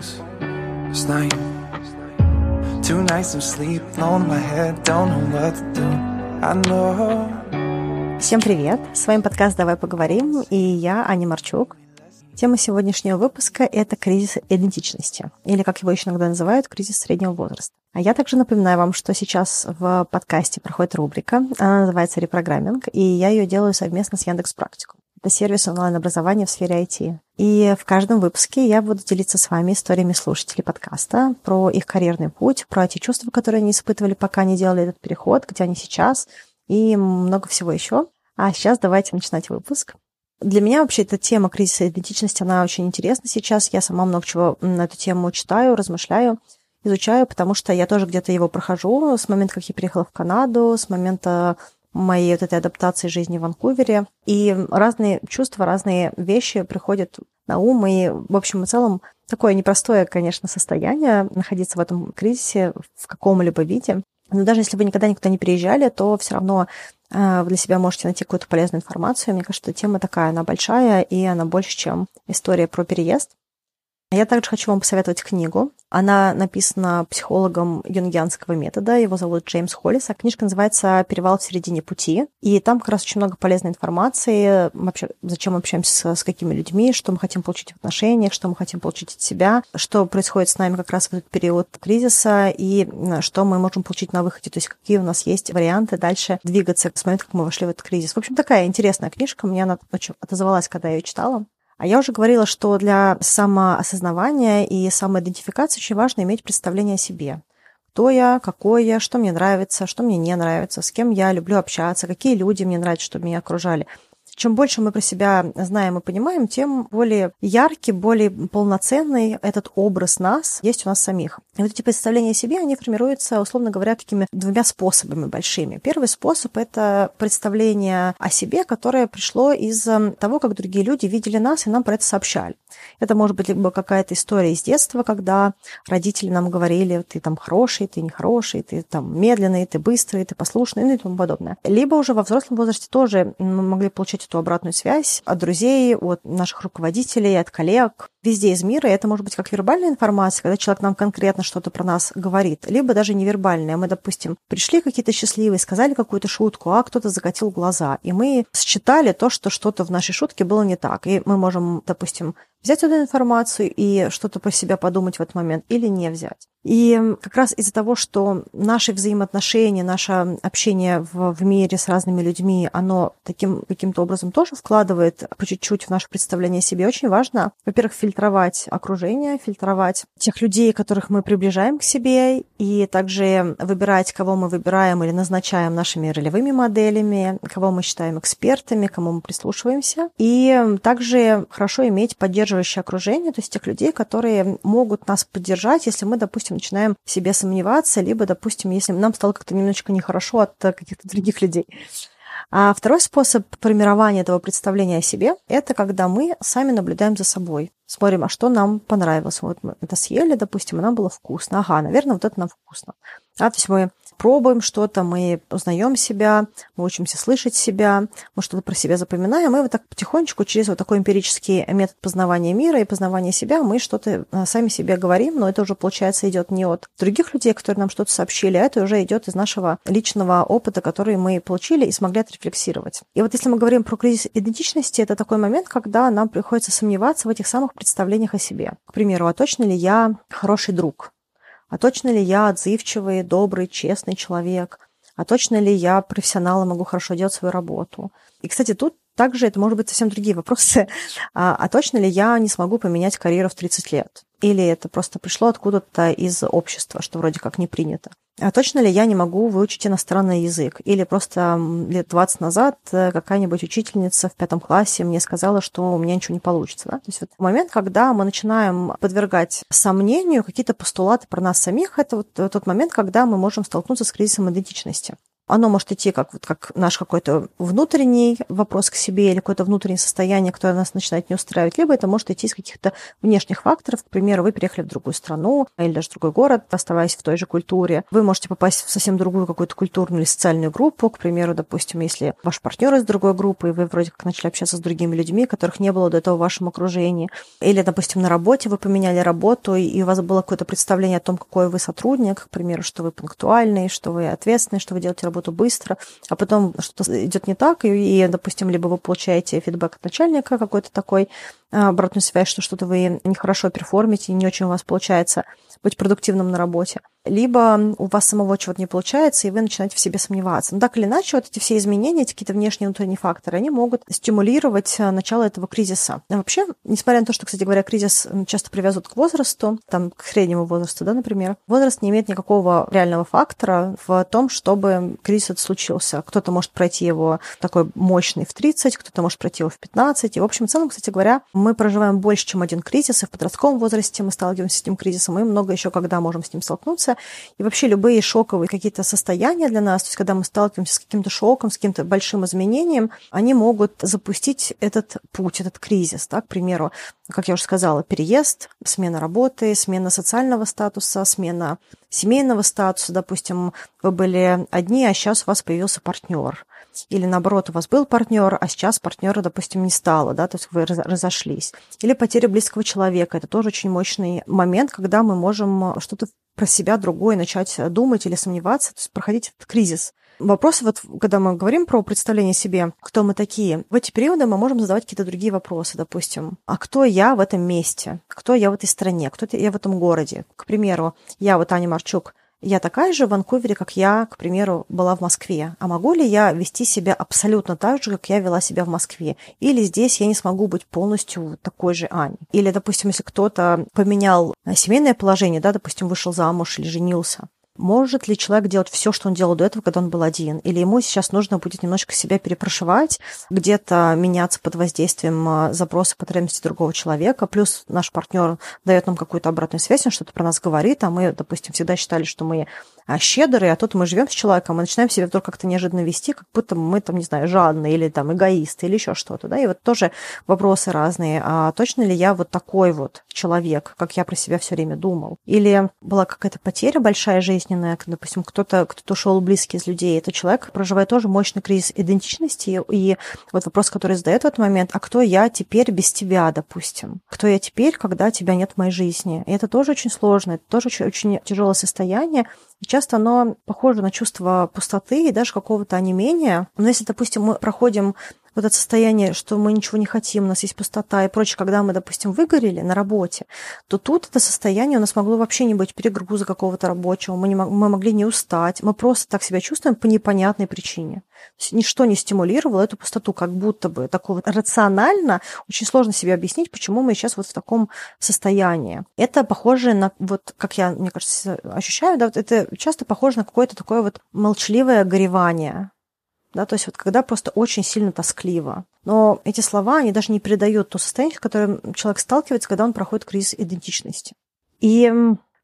bones. It's Two nights of sleep, on my head, don't know what to do. I know. Всем привет! С вами подкаст «Давай поговорим» и я, Аня Марчук. Тема сегодняшнего выпуска – это кризис идентичности, или, как его еще иногда называют, кризис среднего возраста. А я также напоминаю вам, что сейчас в подкасте проходит рубрика, она называется «Репрограмминг», и я ее делаю совместно с Яндекс Практику. Это сервис онлайн-образования в сфере IT. И в каждом выпуске я буду делиться с вами историями слушателей подкаста про их карьерный путь, про те чувства, которые они испытывали, пока не делали этот переход, где они сейчас, и много всего еще. А сейчас давайте начинать выпуск. Для меня вообще эта тема кризиса идентичности, она очень интересна сейчас. Я сама много чего на эту тему читаю, размышляю, изучаю, потому что я тоже где-то его прохожу с момента, как я переехала в Канаду, с момента моей вот этой адаптации жизни в Ванкувере. И разные чувства, разные вещи приходят на ум. И, в общем и целом, такое непростое, конечно, состояние находиться в этом кризисе в каком-либо виде. Но даже если вы никогда никуда не приезжали, то все равно э, вы для себя можете найти какую-то полезную информацию. Мне кажется, тема такая, она большая, и она больше, чем история про переезд. Я также хочу вам посоветовать книгу. Она написана психологом юнгианского метода. Его зовут Джеймс Холлис. А книжка называется «Перевал в середине пути». И там как раз очень много полезной информации. Вообще, зачем мы общаемся с, с какими людьми, что мы хотим получить в отношениях, что мы хотим получить от себя, что происходит с нами как раз в этот период кризиса и что мы можем получить на выходе. То есть какие у нас есть варианты дальше двигаться с момента, как мы вошли в этот кризис. В общем, такая интересная книжка. Мне она очень отозвалась, когда я ее читала. А я уже говорила, что для самоосознавания и самоидентификации очень важно иметь представление о себе. Кто я, какой я, что мне нравится, что мне не нравится, с кем я люблю общаться, какие люди мне нравятся, чтобы меня окружали чем больше мы про себя знаем и понимаем, тем более яркий, более полноценный этот образ нас есть у нас самих. И вот эти представления о себе, они формируются, условно говоря, такими двумя способами большими. Первый способ – это представление о себе, которое пришло из эм, того, как другие люди видели нас и нам про это сообщали. Это может быть либо какая-то история из детства, когда родители нам говорили, ты там хороший, ты нехороший, ты там медленный, ты быстрый, ты послушный, ну и тому подобное. Либо уже во взрослом возрасте тоже мы могли получать эту обратную связь от друзей, от наших руководителей, от коллег, везде из мира. И это может быть как вербальная информация, когда человек нам конкретно что-то про нас говорит, либо даже невербальная. Мы, допустим, пришли какие-то счастливые, сказали какую-то шутку, а кто-то закатил глаза, и мы считали то, что что-то в нашей шутке было не так. И мы можем, допустим, взять эту информацию и что-то про себя подумать в этот момент или не взять. И как раз из-за того, что наши взаимоотношения, наше общение в, в мире с разными людьми, оно таким каким-то образом тоже вкладывает по чуть-чуть в наше представление о себе, очень важно, во-первых, фильтровать окружение, фильтровать тех людей, которых мы приближаем к себе, и также выбирать, кого мы выбираем или назначаем нашими ролевыми моделями, кого мы считаем экспертами, кому мы прислушиваемся. И также хорошо иметь поддерживающее окружение, то есть тех людей, которые могут нас поддержать, если мы, допустим, допустим, начинаем в себе сомневаться, либо, допустим, если нам стало как-то немножечко нехорошо от э, каких-то других людей. А второй способ формирования этого представления о себе – это когда мы сами наблюдаем за собой. Смотрим, а что нам понравилось. Вот мы это съели, допустим, и нам было вкусно. Ага, наверное, вот это нам вкусно. А, то есть мы пробуем что-то, мы узнаем себя, мы учимся слышать себя, мы что-то про себя запоминаем, и вот так потихонечку через вот такой эмпирический метод познавания мира и познавания себя мы что-то э, сами себе говорим, но это уже, получается, идет не от других людей, которые нам что-то сообщили, а это уже идет из нашего личного опыта, который мы получили и смогли отрефлексировать. И вот если мы говорим про кризис идентичности, это такой момент, когда нам приходится сомневаться в этих самых представлениях о себе. К примеру, а точно ли я хороший друг? А точно ли я отзывчивый, добрый, честный человек? А точно ли я профессионал и могу хорошо делать свою работу? И, кстати, тут также это может быть совсем другие вопросы. А, а точно ли я не смогу поменять карьеру в 30 лет? Или это просто пришло откуда-то из общества, что вроде как не принято? А точно ли я не могу выучить иностранный язык? Или просто лет 20 назад э, какая-нибудь учительница в пятом классе мне сказала, что у меня ничего не получится. Да? То есть вот момент, когда мы начинаем подвергать сомнению какие-то постулаты про нас самих, это вот тот момент, когда мы можем столкнуться с кризисом идентичности. Оно может идти как, вот, как наш какой-то внутренний вопрос к себе или какое-то внутреннее состояние, которое нас начинает не устраивать, либо это может идти из каких-то внешних факторов. К примеру, вы переехали в другую страну или даже в другой город, оставаясь в той же культуре. Вы можете попасть в совсем другую какую-то культурную или социальную группу. К примеру, допустим, если ваш партнер из другой группы, и вы вроде как начали общаться с другими людьми, которых не было до этого в вашем окружении. Или, допустим, на работе вы поменяли работу, и у вас было какое-то представление о том, какой вы сотрудник, к примеру, что вы пунктуальный, что вы ответственный, что вы делаете работу быстро, а потом что-то идет не так, и, и, допустим, либо вы получаете фидбэк от начальника какой-то такой, а, обратную связь, что что-то вы нехорошо перформите, не очень у вас получается быть продуктивным на работе либо у вас самого чего-то не получается, и вы начинаете в себе сомневаться. Но так или иначе, вот эти все изменения, эти какие-то внешние и внутренние факторы, они могут стимулировать э, начало этого кризиса. А вообще, несмотря на то, что, кстати говоря, кризис часто привязывают к возрасту, там, к среднему возрасту, да, например, возраст не имеет никакого реального фактора в том, чтобы кризис этот случился. Кто-то может пройти его такой мощный в 30, кто-то может пройти его в 15. И, в общем, в целом, кстати говоря, мы проживаем больше, чем один кризис, и в подростковом возрасте мы сталкиваемся с этим кризисом, и много еще когда можем с ним столкнуться сталкиваемся, и вообще любые шоковые какие-то состояния для нас, то есть когда мы сталкиваемся с каким-то шоком, с каким-то большим изменением, они могут запустить этот путь, этот кризис, да, к примеру, как я уже сказала, переезд, смена работы, смена социального статуса, смена семейного статуса, допустим, вы были одни, а сейчас у вас появился партнер. Или наоборот, у вас был партнер, а сейчас партнера, допустим, не стало, да, то есть вы разошлись. Или потеря близкого человека. Это тоже очень мощный момент, когда мы можем что-то про себя другое начать думать или сомневаться, то есть проходить этот кризис. Вопрос, вот когда мы говорим про представление себе, кто мы такие, в эти периоды мы можем задавать какие-то другие вопросы, допустим. А кто я в этом месте? Кто я в этой стране? Кто я в этом городе? К примеру, я вот Аня Марчук, я такая же в Ванкувере, как я, к примеру, была в Москве. А могу ли я вести себя абсолютно так же, как я вела себя в Москве? Или здесь я не смогу быть полностью такой же Аней? Или, допустим, если кто-то поменял семейное положение, да, допустим, вышел замуж или женился, может ли человек делать все, что он делал до этого, когда он был один? Или ему сейчас нужно будет немножко себя перепрошивать, где-то меняться под воздействием а, запроса потребностей другого человека, плюс наш партнер дает нам какую-то обратную связь, он что-то про нас говорит, а мы, допустим, всегда считали, что мы а щедрые, а тут мы живем с человеком, мы начинаем себя вдруг как-то неожиданно вести, как будто мы там, не знаю, жадные или там эгоисты или еще что-то, да, и вот тоже вопросы разные, а точно ли я вот такой вот человек, как я про себя все время думал? Или была какая-то потеря большая жизненная, допустим, кто-то кто ушел близкий из людей, этот человек проживает тоже мощный кризис идентичности, и вот вопрос, который задает в этот момент, а кто я теперь без тебя, допустим? Кто я теперь, когда тебя нет в моей жизни? И это тоже очень сложно, это тоже очень, очень тяжелое состояние, и часто оно похоже на чувство пустоты и даже какого-то онемения. Но если, допустим, мы проходим вот это состояние, что мы ничего не хотим, у нас есть пустота и прочее, когда мы, допустим, выгорели на работе, то тут это состояние у нас могло вообще не быть перегруза какого-то рабочего, мы, не, мы могли не устать, мы просто так себя чувствуем по непонятной причине. Ничто не стимулировало эту пустоту, как будто бы такого рационально очень сложно себе объяснить, почему мы сейчас вот в таком состоянии. Это похоже на, вот как я, мне кажется, ощущаю, да, это часто похоже на какое-то такое вот молчаливое горевание, да, то есть вот когда просто очень сильно тоскливо. Но эти слова, они даже не передают то состояние, в котором человек сталкивается, когда он проходит кризис идентичности. И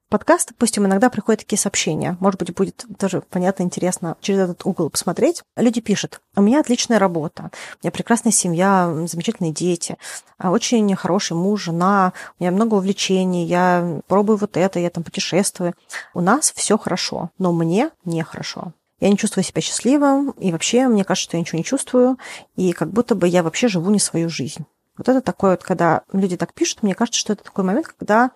подкаст, допустим, иногда приходят такие сообщения. Может быть, будет тоже понятно, интересно через этот угол посмотреть. Люди пишут, у меня отличная работа, у меня прекрасная семья, замечательные дети, а очень хороший муж, жена, у меня много увлечений, я пробую вот это, я там путешествую. У нас все хорошо, но мне нехорошо. Я не чувствую себя счастливым, и вообще мне кажется, что я ничего не чувствую, и как будто бы я вообще живу не свою жизнь. Вот это такое вот, когда люди так пишут, мне кажется, что это такой момент, когда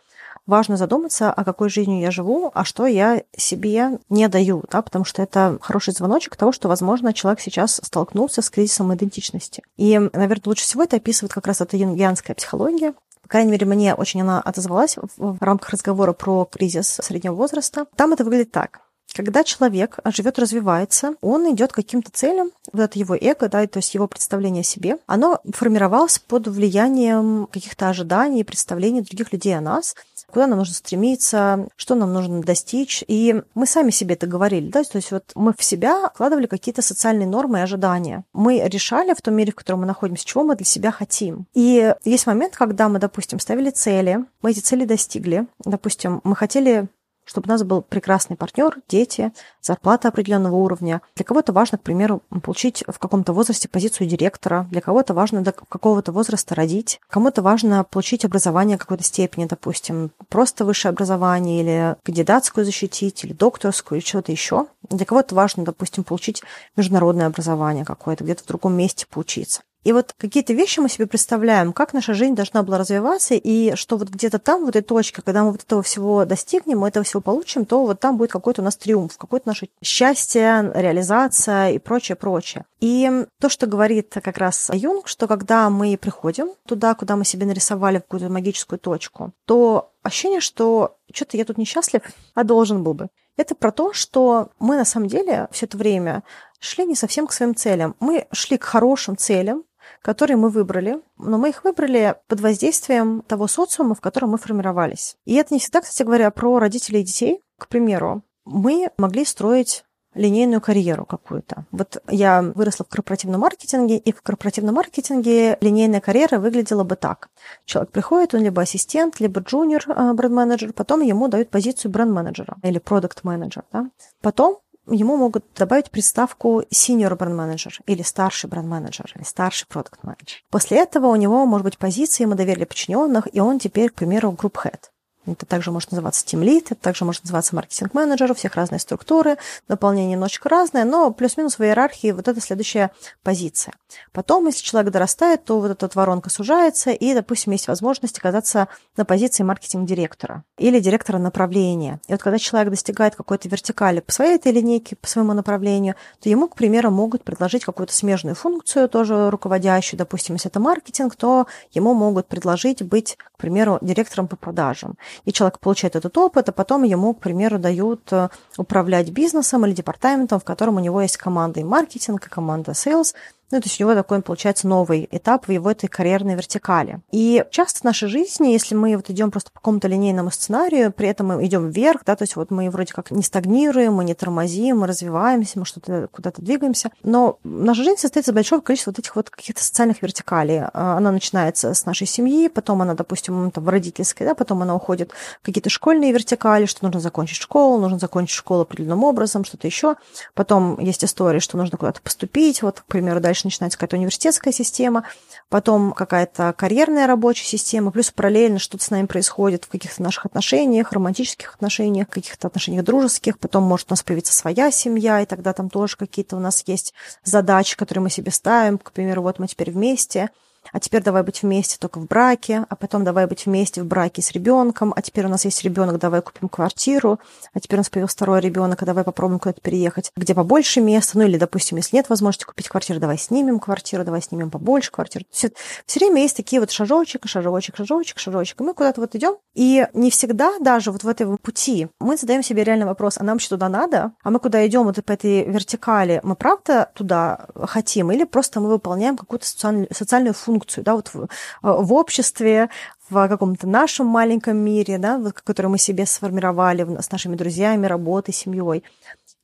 важно задуматься, а какой жизнью я живу, а что я себе не даю, да, потому что это хороший звоночек того, что, возможно, человек сейчас столкнулся с кризисом идентичности. И, наверное, лучше всего это описывает как раз эта юнгианская психология, крайней мере, мне очень она отозвалась в рамках разговора про кризис среднего возраста. Там это выглядит так. Когда человек живет, развивается, он идет к каким-то целям, вот это его эго, да, то есть его представление о себе, оно формировалось под влиянием каких-то ожиданий представлений других людей о нас, куда нам нужно стремиться, что нам нужно достичь. И мы сами себе это говорили, да, то есть вот мы в себя вкладывали какие-то социальные нормы и ожидания. Мы решали в том мире, в котором мы находимся, чего мы для себя хотим. И есть момент, когда мы, допустим, ставили цели, мы эти цели достигли, допустим, мы хотели чтобы у нас был прекрасный партнер, дети, зарплата определенного уровня. Для кого-то важно, к примеру, получить в каком-то возрасте позицию директора, для кого-то важно до какого-то возраста родить, кому-то важно получить образование какой-то степени, допустим, просто высшее образование или кандидатскую защитить, или докторскую, или что-то еще. Для кого-то важно, допустим, получить международное образование какое-то, где-то в другом месте поучиться. И вот какие-то вещи мы себе представляем, как наша жизнь должна была развиваться, и что вот где-то там, в этой точке, когда мы вот этого всего достигнем, мы этого всего получим, то вот там будет какой-то у нас триумф, какое-то наше счастье, реализация и прочее, прочее. И то, что говорит как раз Юнг, что когда мы приходим туда, куда мы себе нарисовали какую-то магическую точку, то ощущение, что что-то я тут несчастлив, а должен был бы. Это про то, что мы на самом деле все это время шли не совсем к своим целям. Мы шли к хорошим целям, которые мы выбрали, но мы их выбрали под воздействием того социума, в котором мы формировались. И это не всегда, кстати говоря, про родителей и детей. К примеру, мы могли строить линейную карьеру какую-то. Вот я выросла в корпоративном маркетинге, и в корпоративном маркетинге линейная карьера выглядела бы так. Человек приходит, он либо ассистент, либо джуниор э, бренд-менеджер, потом ему дают позицию бренд-менеджера или продукт-менеджер. Да? Потом ему могут добавить приставку senior brand manager или старший бренд менеджер или старший продукт менеджер. После этого у него может быть позиция, ему доверили подчиненных, и он теперь, к примеру, group head. Это также может называться Team Lead, это также может называться маркетинг-менеджер, у всех разные структуры, наполнение немножечко разное, но плюс-минус в иерархии вот это следующая позиция. Потом, если человек дорастает, то вот эта воронка сужается, и, допустим, есть возможность оказаться на позиции маркетинг-директора или директора направления. И вот когда человек достигает какой-то вертикали по своей этой линейке, по своему направлению, то ему, к примеру, могут предложить какую-то смежную функцию, тоже руководящую, допустим, если это маркетинг, то ему могут предложить быть, к примеру, директором по продажам и человек получает этот опыт, а потом ему, к примеру, дают э, управлять бизнесом или департаментом, в котором у него есть команда и маркетинг, и команда sales – ну, то есть у него такой, получается, новый этап в его этой карьерной вертикали. И часто в нашей жизни, если мы вот идем просто по какому-то линейному сценарию, при этом мы идем вверх, да, то есть вот мы вроде как не стагнируем, мы не тормозим, мы развиваемся, мы что-то куда-то двигаемся, но наша жизнь состоит из большого количества вот этих вот каких-то социальных вертикалей. А, она начинается с нашей семьи, потом она, допустим, там, в родительской, да, потом она уходит в какие-то школьные вертикали, что нужно закончить школу, нужно закончить школу определенным образом, что-то еще. Потом есть история, что нужно куда-то поступить, вот, к примеру, дальше дальше начинается какая-то университетская система, потом какая-то карьерная рабочая система, плюс параллельно что-то с нами происходит в каких-то наших отношениях, романтических отношениях, каких-то отношениях дружеских, потом может у нас появиться своя семья, и тогда там тоже какие-то у нас есть задачи, которые мы себе ставим, к примеру, вот мы теперь вместе – а теперь давай быть вместе только в браке, а потом давай быть вместе в браке с ребенком, а теперь у нас есть ребенок, давай купим квартиру, а теперь у нас появился второй ребенок, а давай попробуем куда-то переехать, где побольше места, ну или, допустим, если нет возможности купить квартиру, давай снимем квартиру, давай снимем побольше квартиру. Все, все время есть такие вот шажочек, шажочек, шажочек, шажочек, и мы куда-то вот идем, и не всегда даже вот в этой пути мы задаем себе реальный вопрос, а нам вообще туда надо? А мы куда идем вот по этой вертикали, мы правда туда хотим или просто мы выполняем какую-то социальную функцию? Функцию, да, вот в, в обществе, в каком-то нашем маленьком мире, да, который мы себе сформировали с нашими друзьями, работой, семьей.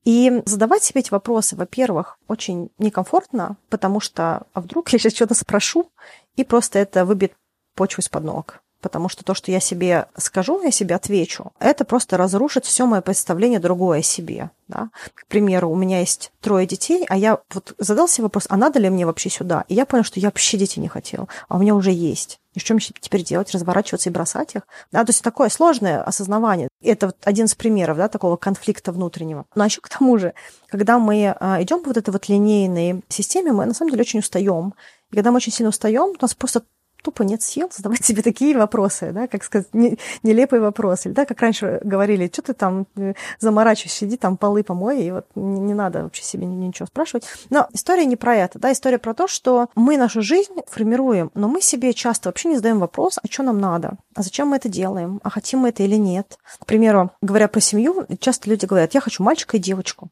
И задавать себе эти вопросы, во-первых, очень некомфортно, потому что, а вдруг я сейчас что-то спрошу, и просто это выбьет почву из-под ног потому что то, что я себе скажу, я себе отвечу, это просто разрушит все мое представление другое о себе. Да? К примеру, у меня есть трое детей, а я вот задал себе вопрос, а надо ли мне вообще сюда? И я понял, что я вообще детей не хотел, а у меня уже есть. И что мне теперь делать? Разворачиваться и бросать их? Да, то есть такое сложное осознавание. Это вот один из примеров да, такого конфликта внутреннего. Но еще к тому же, когда мы а, идем по вот этой вот линейной системе, мы на самом деле очень устаем. И когда мы очень сильно устаем, у нас просто тупо нет сил задавать себе такие вопросы, да, как сказать, не, нелепые вопросы. Или, да, как раньше говорили, что ты там э, заморачиваешься, сиди там полы помой, и вот не, не надо вообще себе ничего спрашивать. Но история не про это, да, история про то, что мы нашу жизнь формируем, но мы себе часто вообще не задаем вопрос, а что нам надо, а зачем мы это делаем, а хотим мы это или нет. К примеру, говоря про семью, часто люди говорят, я хочу мальчика и девочку.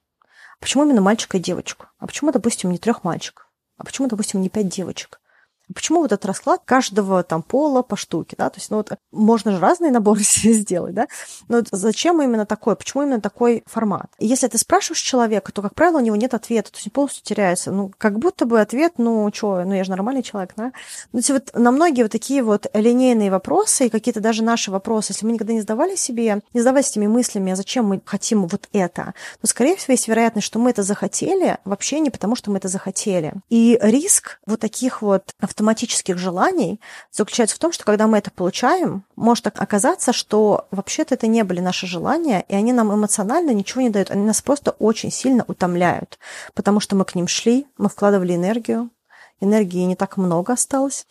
Почему именно мальчика и девочку? А почему, допустим, не трех мальчиков? А почему, допустим, не пять девочек? Почему вот этот расклад каждого там пола по штуке, да, то есть, ну вот можно же разные наборы себе сделать, да, но вот зачем именно такой, почему именно такой формат? И если ты спрашиваешь человека, то, как правило, у него нет ответа, то есть он полностью теряется, ну, как будто бы ответ, ну, что, ну, я же нормальный человек, да, ну, то вот на многие вот такие вот линейные вопросы и какие-то даже наши вопросы, если мы никогда не задавали себе, не задавались этими мыслями, а зачем мы хотим вот это, то, скорее всего, есть вероятность, что мы это захотели вообще не потому, что мы это захотели. И риск вот таких вот автоматических желаний заключается в том, что когда мы это получаем, может оказаться, что вообще-то это не были наши желания, и они нам эмоционально ничего не дают, они нас просто очень сильно утомляют, потому что мы к ним шли, мы вкладывали энергию, энергии не так много осталось,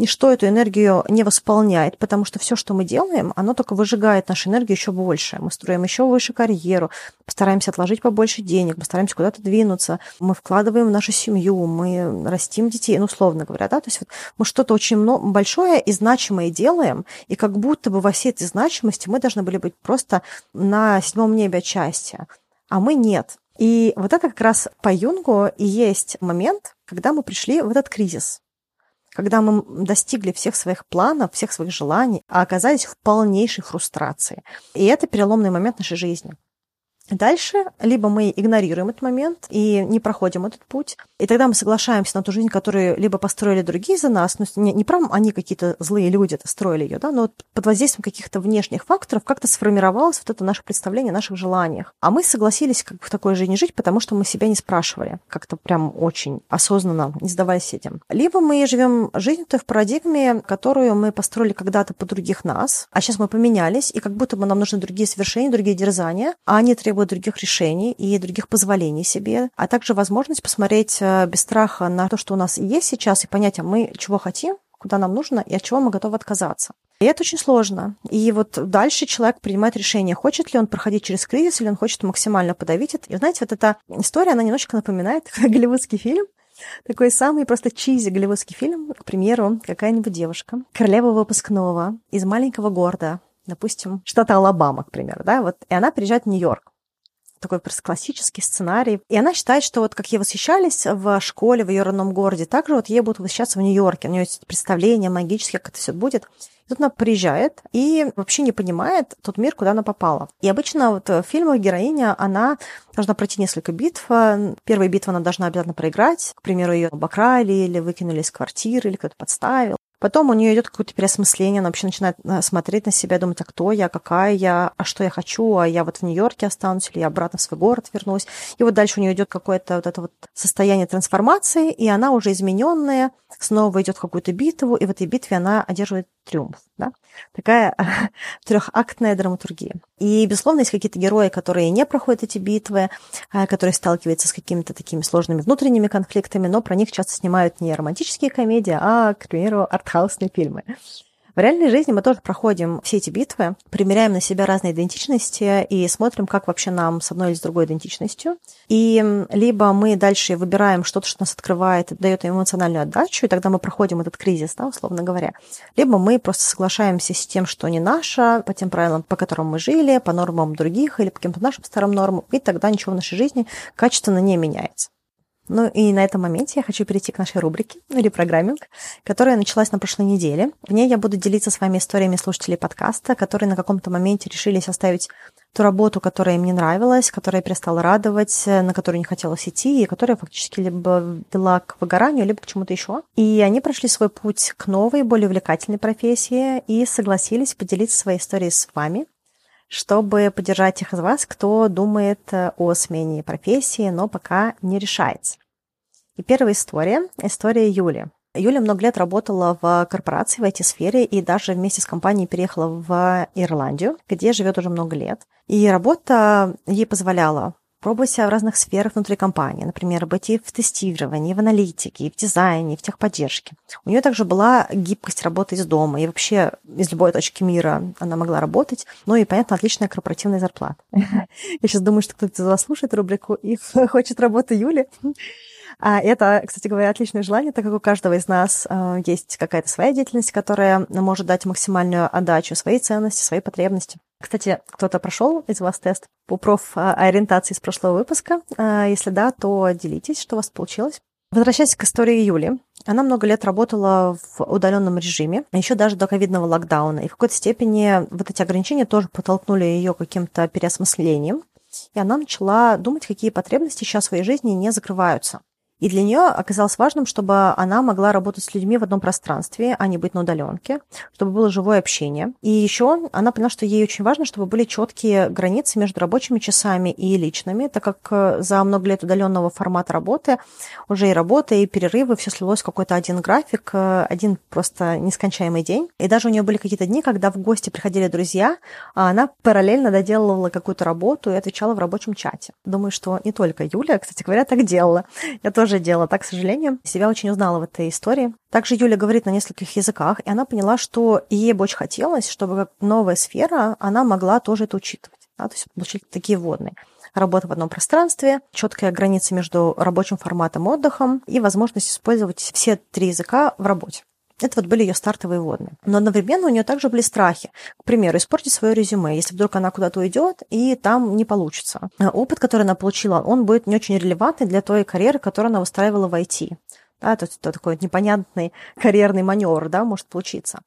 ничто эту энергию не восполняет, потому что все, что мы делаем, оно только выжигает нашу энергию еще больше. Мы строим еще выше карьеру, постараемся отложить побольше денег, постараемся куда-то двинуться, мы вкладываем в нашу семью, мы растим детей, ну, условно говоря, да, то есть вот мы что-то очень много, большое и значимое делаем, и как будто бы во всей этой значимости мы должны были быть просто на седьмом небе от счастья, а мы нет. И вот это как раз по Юнгу и есть момент, когда мы пришли в этот кризис когда мы достигли всех своих планов, всех своих желаний, а оказались в полнейшей фрустрации. И это переломный момент нашей жизни. Дальше либо мы игнорируем этот момент и не проходим этот путь, и тогда мы соглашаемся на ту жизнь, которую либо построили другие за нас, но не, не прям они какие-то злые люди это строили ее, да, но вот под воздействием каких-то внешних факторов как-то сформировалось вот это наше представление о наших желаниях. А мы согласились как бы в такой жизни жить, потому что мы себя не спрашивали, как-то прям очень осознанно не задавались этим. Либо мы живем жизнь той в парадигме, которую мы построили когда-то по других нас, а сейчас мы поменялись, и как будто бы нам нужны другие совершения, другие дерзания, а они требуют требует других решений и других позволений себе, а также возможность посмотреть э, без страха на то, что у нас есть сейчас, и понять, а мы чего хотим, куда нам нужно и от чего мы готовы отказаться. И это очень сложно. И вот дальше человек принимает решение, хочет ли он проходить через кризис, или он хочет максимально подавить это. И знаете, вот эта история, она немножечко напоминает голливудский фильм, такой самый просто чизи голливудский фильм, к примеру, какая-нибудь девушка, королева выпускного из маленького города, допустим, штата Алабама, к примеру, да, вот, и она приезжает в Нью-Йорк такой просто классический сценарий. И она считает, что вот как ей восхищались в школе, в ее родном городе, так же вот ей будут восхищаться в Нью-Йорке. У нее есть представление магическое, как это все будет. Тут она приезжает и вообще не понимает тот мир, куда она попала. И обычно вот в фильмах героиня, она должна пройти несколько битв. Первая битва она должна обязательно проиграть. К примеру, ее обокрали или выкинули из квартиры, или кто-то подставил. Потом у нее идет какое-то переосмысление, она вообще начинает э, смотреть на себя, думать, а кто я, какая я, а что я хочу, а я вот в Нью-Йорке останусь, или я обратно в свой город вернусь. И вот дальше у нее идет какое-то вот это вот состояние трансформации, и она уже измененная, снова идет в какую-то битву, и в этой битве она одерживает триумф. Да? Такая трехактная драматургия. И, безусловно, есть какие-то герои, которые не проходят эти битвы, а, которые сталкиваются с какими-то такими сложными внутренними конфликтами, но про них часто снимают не романтические комедии, а, к примеру, артхаусные фильмы. В реальной жизни мы тоже проходим все эти битвы, примеряем на себя разные идентичности и смотрим, как вообще нам с одной или с другой идентичностью. И либо мы дальше выбираем что-то, что нас открывает дает эмоциональную отдачу, и тогда мы проходим этот кризис, да, условно говоря. Либо мы просто соглашаемся с тем, что не наше, по тем правилам, по которым мы жили, по нормам других или по каким-то нашим старым нормам, и тогда ничего в нашей жизни качественно не меняется. Ну и на этом моменте я хочу перейти к нашей рубрике, ну или программинг, которая началась на прошлой неделе. В ней я буду делиться с вами историями слушателей подкаста, которые на каком-то моменте решились оставить ту работу, которая им не нравилась, которая перестала радовать, на которую не хотелось идти, и которая фактически либо вела к выгоранию, либо к чему-то еще. И они прошли свой путь к новой, более увлекательной профессии и согласились поделиться своей историей с вами, чтобы поддержать тех из вас, кто думает о смене профессии, но пока не решается. И первая история – история Юли. Юля много лет работала в корпорации в IT-сфере и даже вместе с компанией переехала в Ирландию, где живет уже много лет. И работа ей позволяла пробовать себя в разных сферах внутри компании, например, быть и в тестировании, и в аналитике, и в дизайне, и в техподдержке. У нее также была гибкость работы из дома, и вообще из любой точки мира она могла работать, ну и, понятно, отличная корпоративная зарплата. Я сейчас думаю, что кто-то из вас слушает рубрику и хочет работу Юли. А это, кстати говоря, отличное желание, так как у каждого из нас э, есть какая-то своя деятельность, которая может дать максимальную отдачу, свои ценности, свои потребности. Кстати, кто-то прошел из вас тест по профориентации с прошлого выпуска? Э, если да, то делитесь, что у вас получилось. Возвращаясь к истории Юли. Она много лет работала в удаленном режиме, еще даже до ковидного локдауна. И в какой-то степени вот эти ограничения тоже подтолкнули ее каким-то переосмыслением. И она начала думать, какие потребности сейчас в своей жизни не закрываются. И для нее оказалось важным, чтобы она могла работать с людьми в одном пространстве, а не быть на удаленке, чтобы было живое общение. И еще она поняла, что ей очень важно, чтобы были четкие границы между рабочими часами и личными, так как э, за много лет удаленного формата работы уже и работа, и перерывы, все слилось в какой-то один график, э, один просто нескончаемый день. И даже у нее были какие-то дни, когда в гости приходили друзья, а она параллельно доделывала какую-то работу и отвечала в рабочем чате. Думаю, что не только Юля, кстати говоря, так делала. Я тоже тоже делала так, к сожалению. Себя очень узнала в этой истории. Также Юля говорит на нескольких языках, и она поняла, что ей бы очень хотелось, чтобы как новая сфера, она могла тоже это учитывать. Да, то есть получить такие водные работа в одном пространстве, четкая граница между рабочим форматом отдыхом и возможность использовать все три языка в работе. Это вот были ее стартовые водные. Но одновременно у нее также были страхи. К примеру, испортить свое резюме, если вдруг она куда-то уйдет, и там не получится. А опыт, который она получила, он будет не очень релевантный для той карьеры, которую она выстраивала в IT. Да, то есть то такой непонятный карьерный маневр да, может получиться.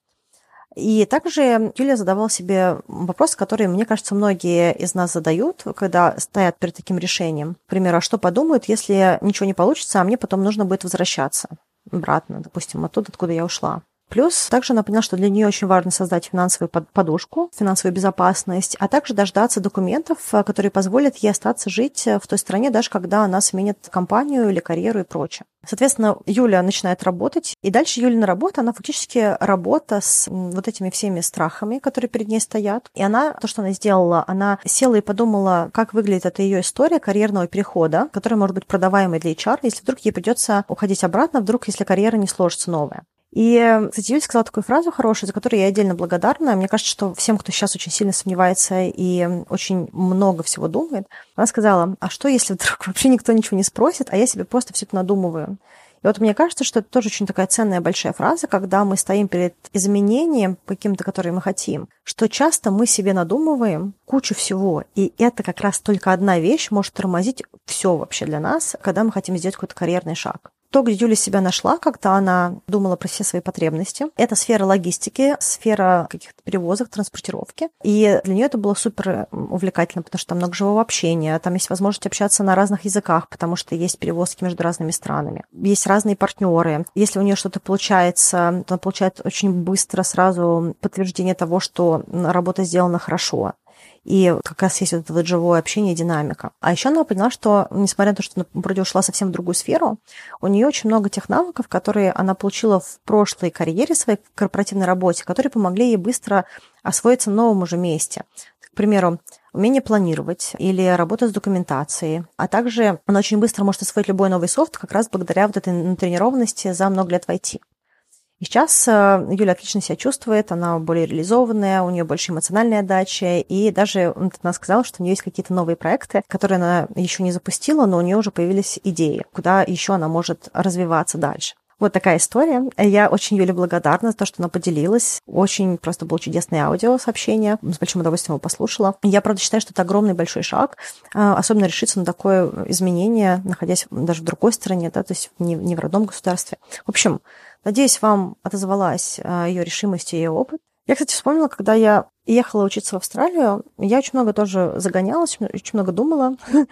И также Юлия задавала себе вопрос, который, мне кажется, многие из нас задают, когда стоят перед таким решением. К примеру, а что подумают, если ничего не получится, а мне потом нужно будет возвращаться? Обратно, допустим, оттуда, откуда я ушла. Плюс также она поняла, что для нее очень важно создать финансовую подушку, финансовую безопасность, а также дождаться документов, э, которые позволят ей остаться жить э, в той стране, даже когда она сменит компанию или карьеру и прочее. Соответственно, Юля начинает работать, и дальше Юлина работа, она фактически работа с вот этими всеми страхами, которые перед ней стоят. И она, то, что она сделала, она села и подумала, как выглядит эта ее история карьерного перехода, которая может быть продаваемой для HR, если вдруг ей придется уходить обратно, вдруг если карьера не сложится новая. И, кстати, Юля сказала такую фразу хорошую, за которую я отдельно благодарна. Мне кажется, что всем, кто сейчас очень сильно сомневается и очень много всего думает, она сказала, а что, если вдруг вообще никто ничего не спросит, а я себе просто все это надумываю? И вот мне кажется, что это тоже очень такая ценная большая фраза, когда мы стоим перед изменением каким-то, который мы хотим, что часто мы себе надумываем кучу всего, и это как раз только одна вещь может тормозить все вообще для нас, когда мы хотим сделать какой-то карьерный шаг. То, где Юля себя нашла, когда она думала про все свои потребности, это сфера логистики, сфера каких-то перевозок, транспортировки. И для нее это было супер увлекательно, потому что там много живого общения, там есть возможность общаться на разных языках, потому что есть перевозки между разными странами. Есть разные партнеры. Если у нее что-то получается, то она получает очень быстро сразу подтверждение того, что работа сделана хорошо и как раз есть вот это вот живое общение, динамика. А еще она поняла, что, несмотря на то, что она вроде ушла совсем в другую сферу, у нее очень много тех навыков, которые она получила в прошлой карьере своей корпоративной работе, которые помогли ей быстро освоиться в новом уже месте. К примеру, умение планировать или работа с документацией. А также она очень быстро может освоить любой новый софт как раз благодаря вот этой натренированности за много лет в IT. И сейчас э, Юля отлично себя чувствует, она более реализованная, у нее больше эмоциональная отдача, и даже она сказала, что у нее есть какие-то новые проекты, которые она еще не запустила, но у нее уже появились идеи, куда еще она может развиваться дальше. Вот такая история. Я очень Юле благодарна за то, что она поделилась. Очень просто было чудесное аудио сообщение. С большим удовольствием его послушала. Я, правда, считаю, что это огромный большой шаг, а, особенно решиться на такое изменение, находясь даже в другой стране, да, то есть не, не в родном государстве. В общем, Надеюсь, вам отозвалась а, ее решимость и ее опыт. Я, кстати, вспомнила, когда я ехала учиться в Австралию, я очень много тоже загонялась, очень много думала.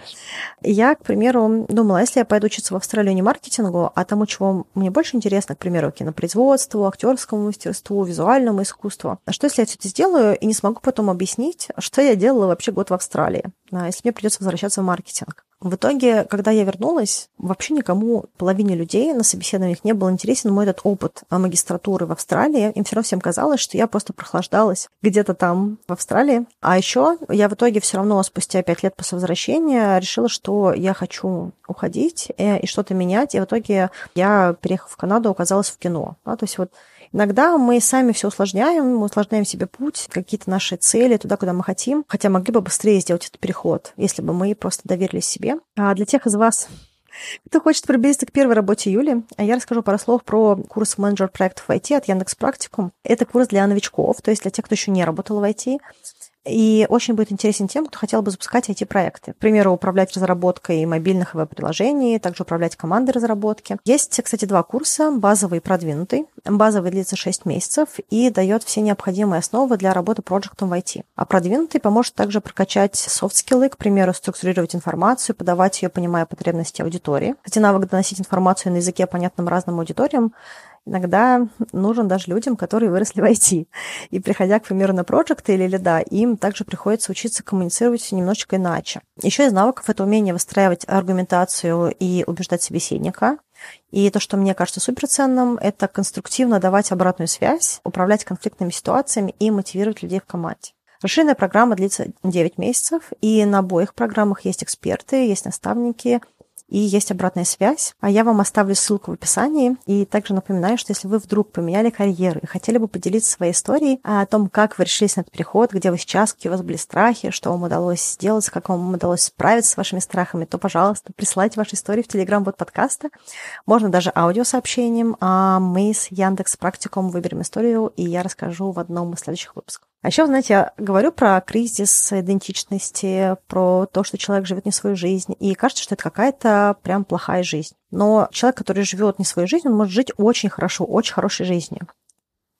я, к примеру, думала, если я пойду учиться в Австралию не маркетингу, а тому, чего мне больше интересно, к примеру, кинопроизводству, актерскому мастерству, визуальному искусству, а что, если я все это сделаю и не смогу потом объяснить, что я делала вообще год в Австралии, а, если мне придется возвращаться в маркетинг? В итоге, когда я вернулась, вообще никому, половине людей на собеседованиях не был интересен мой этот опыт магистратуры в Австралии. Им все равно всем казалось, что я просто прохлаждалась где-то там, в Австралии. А еще я в итоге все равно спустя пять лет после возвращения решила, что я хочу уходить и, и что-то менять. И в итоге я, переехав в Канаду, оказалась в кино. Да, то есть вот Иногда мы сами все усложняем, мы усложняем себе путь, какие-то наши цели туда, куда мы хотим, хотя могли бы быстрее сделать этот переход, если бы мы просто доверились себе. А для тех из вас, кто хочет приблизиться к первой работе Юли, я расскажу пару слов про курс менеджер проектов в IT от Яндекс Практикум. Это курс для новичков, то есть для тех, кто еще не работал в IT. И очень будет интересен тем, кто хотел бы запускать эти проекты. К примеру, управлять разработкой мобильных веб-приложений, также управлять командой разработки. Есть, кстати, два курса, базовый и продвинутый. Базовый длится 6 месяцев и дает все необходимые основы для работы проектом в IT. А продвинутый поможет также прокачать софт-скиллы, к примеру, структурировать информацию, подавать ее, понимая потребности аудитории. Кстати, навык доносить информацию на языке, понятным разным аудиториям, иногда нужен даже людям, которые выросли в IT. И приходя, к примеру, на проекты или лида, им также приходится учиться коммуницировать немножечко иначе. Еще из навыков это умение выстраивать аргументацию и убеждать собеседника. И то, что мне кажется суперценным, это конструктивно давать обратную связь, управлять конфликтными ситуациями и мотивировать людей в команде. Расширенная программа длится 9 месяцев, и на обоих программах есть эксперты, есть наставники, и есть обратная связь. А я вам оставлю ссылку в описании. И также напоминаю, что если вы вдруг поменяли карьеру и хотели бы поделиться своей историей о том, как вы решились на этот переход, где вы сейчас, какие у вас были страхи, что вам удалось сделать, как вам удалось справиться с вашими страхами, то, пожалуйста, присылайте ваши истории в Телеграм-бот подкаста. Можно даже аудиосообщением, а мы с Яндекс Практикум выберем историю, и я расскажу в одном из следующих выпусков. А еще, знаете, я говорю про кризис идентичности, про то, что человек живет не свою жизнь, и кажется, что это какая-то прям плохая жизнь. Но человек, который живет не свою жизнь, он может жить очень хорошо, очень хорошей жизнью.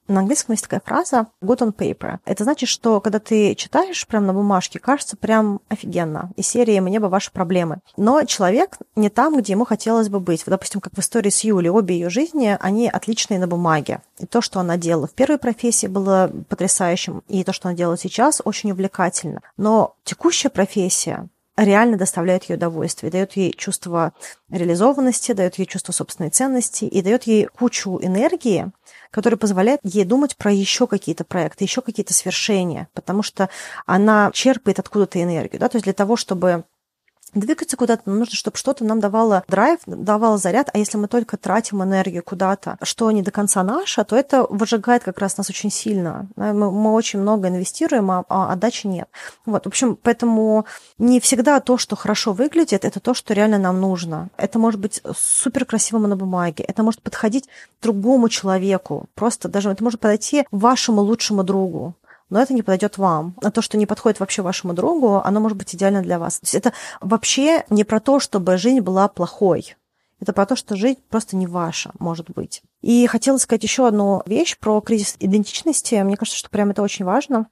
На английском есть такая фраза good on paper. Это значит, что когда ты читаешь прямо на бумажке, кажется прям офигенно. И серии «Мне бы ваши проблемы». Но человек не там, где ему хотелось бы быть. Вот, допустим, как в истории с Юлей, обе ее жизни, они отличные на бумаге. И то, что она делала в первой профессии, было потрясающим. И то, что она делает сейчас, очень увлекательно. Но текущая профессия, реально доставляет ей удовольствие, дает ей чувство реализованности, дает ей чувство собственной ценности и дает ей кучу энергии, которая позволяет ей думать про еще какие-то проекты, еще какие-то свершения, потому что она черпает откуда-то энергию. Да? То есть для того, чтобы двигаться куда-то, нам нужно, чтобы что-то нам давало драйв, давало заряд, а если мы только тратим энергию куда-то, что не до конца наше, то это выжигает как раз нас очень сильно. Мы, мы очень много инвестируем, а, а отдачи нет. Вот, в общем, поэтому не всегда то, что хорошо выглядит, это то, что реально нам нужно. Это может быть супер красивым на бумаге, это может подходить другому человеку, просто даже это может подойти вашему лучшему другу но это не подойдет вам. А то, что не подходит вообще вашему другу, оно может быть идеально для вас. То есть это вообще не про то, чтобы жизнь была плохой. Это про то, что жизнь просто не ваша, может быть. И хотела сказать еще одну вещь про кризис идентичности. Мне кажется, что прям это очень важно.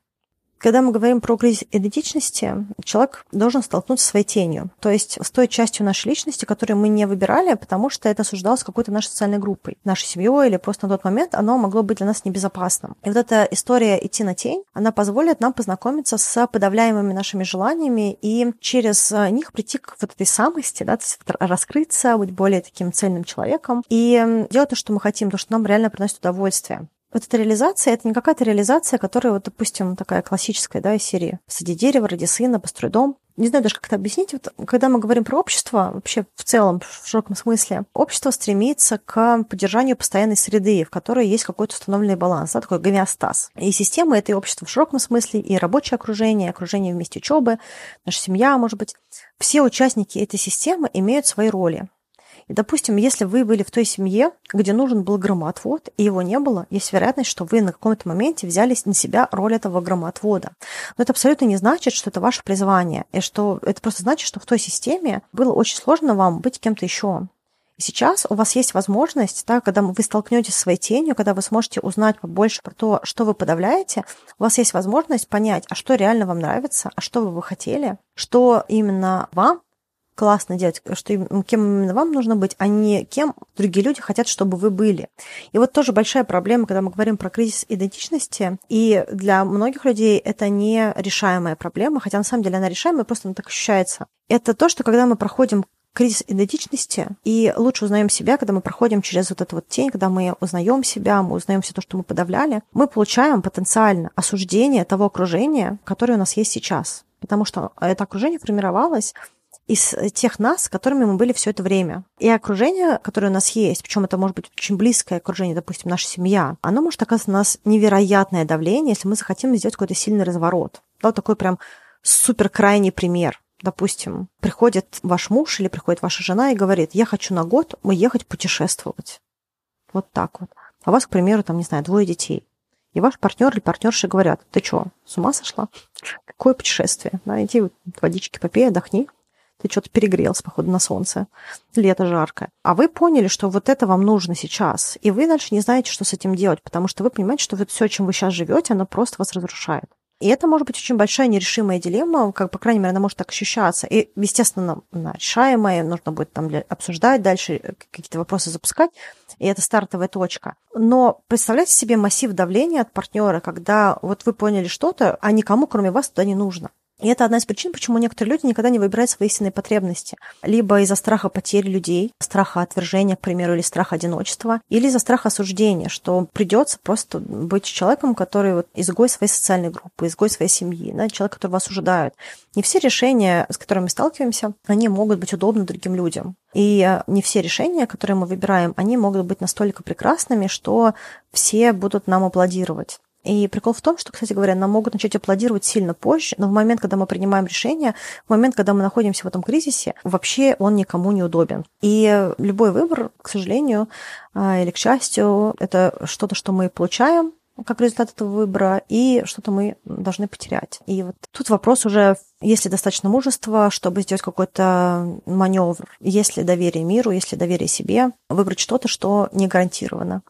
Когда мы говорим про кризис идентичности, человек должен столкнуться со своей тенью, то есть с той частью нашей личности, которую мы не выбирали, потому что это осуждалось какой-то нашей социальной группой, нашей семьей или просто на тот момент оно могло быть для нас небезопасным. И вот эта история идти на тень, она позволит нам познакомиться с подавляемыми нашими желаниями и через них прийти к вот этой самости, да, раскрыться, быть более таким цельным человеком и делать то, что мы хотим, то, что нам реально приносит удовольствие. Вот эта реализация, это не какая-то реализация, которая, вот, допустим, такая классическая, да, из серии «Посади дерево, роди сына, построй дом». Не знаю даже, как это объяснить. Вот, когда мы говорим про общество, вообще в целом, в широком смысле, общество стремится к поддержанию постоянной среды, в которой есть какой-то установленный баланс, да, такой гомеостаз. И система это и общество в широком смысле, и рабочее окружение, окружение вместе учебы, наша семья, может быть. Все участники этой системы имеют свои роли. Допустим, если вы были в той семье, где нужен был громоотвод, и его не было, есть вероятность, что вы на каком-то моменте взялись на себя роль этого громоотвода. Но это абсолютно не значит, что это ваше призвание, и что это просто значит, что в той системе было очень сложно вам быть кем-то еще. И сейчас у вас есть возможность, да, когда вы столкнетесь со своей тенью, когда вы сможете узнать побольше про то, что вы подавляете, у вас есть возможность понять, а что реально вам нравится, а что вы бы хотели, что именно вам классно делать, что кем именно вам нужно быть, а не кем другие люди хотят, чтобы вы были. И вот тоже большая проблема, когда мы говорим про кризис идентичности, и для многих людей это не решаемая проблема, хотя на самом деле она решаемая, просто она так ощущается. Это то, что когда мы проходим кризис идентичности, и лучше узнаем себя, когда мы проходим через вот эту вот тень, когда мы узнаем себя, мы узнаем все то, что мы подавляли, мы получаем потенциально осуждение того окружения, которое у нас есть сейчас. Потому что это окружение формировалось из тех нас, с которыми мы были все это время. И окружение, которое у нас есть, причем это может быть очень близкое окружение, допустим, наша семья, оно может оказать на нас невероятное давление, если мы захотим сделать какой-то сильный разворот. Да, вот такой прям супер крайний пример. Допустим, приходит ваш муж или приходит ваша жена и говорит, я хочу на год уехать путешествовать. Вот так вот. А у вас, к примеру, там, не знаю, двое детей. И ваш партнер или партнерша говорят, ты что, с ума сошла? Какое путешествие? Да, иди водички попей, отдохни. Ты что-то перегрелся, походу, на солнце. Лето жаркое. А вы поняли, что вот это вам нужно сейчас. И вы дальше не знаете, что с этим делать, потому что вы понимаете, что вот все, чем вы сейчас живете, оно просто вас разрушает. И это может быть очень большая нерешимая дилемма, как, по крайней мере, она может так ощущаться. И, естественно, она решаемая, нужно будет там обсуждать дальше, э, какие-то вопросы запускать, и это стартовая точка. Но представляете себе массив давления от партнера, когда вот вы поняли что-то, а никому, кроме вас, туда не нужно. И это одна из причин, почему некоторые люди никогда не выбирают свои истинные потребности. Либо из-за страха потери людей, страха отвержения, к примеру, или страха одиночества, или из-за страха осуждения, что придется просто быть человеком, который вот изгой своей социальной группы, изгой своей семьи, да, человек, который вас ожидает. Не все решения, с которыми мы сталкиваемся, они могут быть удобны другим людям. И не все решения, которые мы выбираем, они могут быть настолько прекрасными, что все будут нам аплодировать. И прикол в том, что, кстати говоря, нам могут начать аплодировать сильно позже, но в момент, когда мы принимаем решение, в момент, когда мы находимся в этом кризисе, вообще он никому не удобен. И любой выбор, к сожалению а, или к счастью, это что-то, что мы получаем, как результат этого выбора, и что-то мы должны потерять. И вот тут вопрос уже, есть ли достаточно мужества, чтобы сделать какой-то маневр, есть ли доверие миру, есть ли доверие себе, выбрать что-то, что не гарантировано,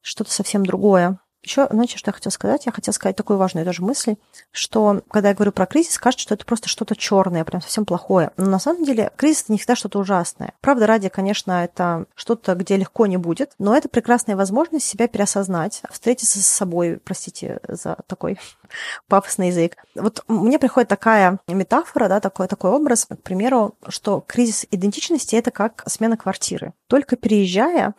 что-то совсем другое. Еще, знаете, что я хотела сказать? Я хотела сказать такую важную тоже мысль, что когда я говорю про кризис, кажется, что это просто что-то черное, прям совсем плохое. Но на самом деле кризис это не всегда что-то ужасное. Правда, ради, конечно, это что-то, где легко не будет, но это прекрасная возможность себя переосознать, встретиться с собой, простите за такой пафосный язык. Вот мне приходит такая метафора, да, такой, такой образ, к примеру, что кризис идентичности – это как смена квартиры. Только переезжая,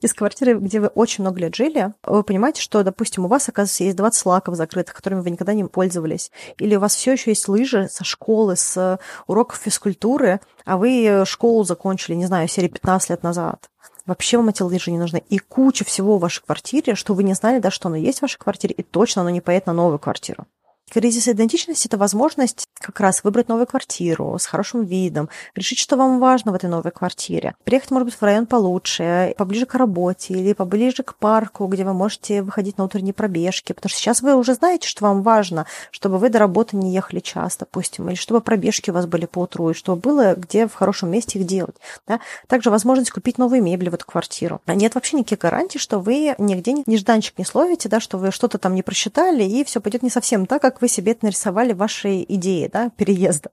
из квартиры, где вы очень много лет жили, вы понимаете, что, допустим, у вас, оказывается, есть 20 лаков закрытых, которыми вы никогда не пользовались, или у вас все еще есть лыжи со школы, с уроков физкультуры, а вы школу закончили, не знаю, серии 15 лет назад. Вообще вам эти лыжи не нужны. И куча всего в вашей квартире, что вы не знали, да, что оно есть в вашей квартире, и точно оно не поедет на новую квартиру. Кризис идентичности – это возможность как раз выбрать новую квартиру с хорошим видом, решить, что вам важно в этой новой квартире. Приехать, может быть, в район получше, поближе к работе или поближе к парку, где вы можете выходить на утренние пробежки. Потому что сейчас вы уже знаете, что вам важно, чтобы вы до работы не ехали час, допустим, или чтобы пробежки у вас были по утру, и чтобы было где в хорошем месте их делать. Да? Также возможность купить новые мебели в эту квартиру. Нет вообще никаких гарантий, что вы нигде нежданчик не словите, да, что вы что-то там не просчитали, и все пойдет не совсем так, как вы себе это нарисовали ваши идеи да, переезда.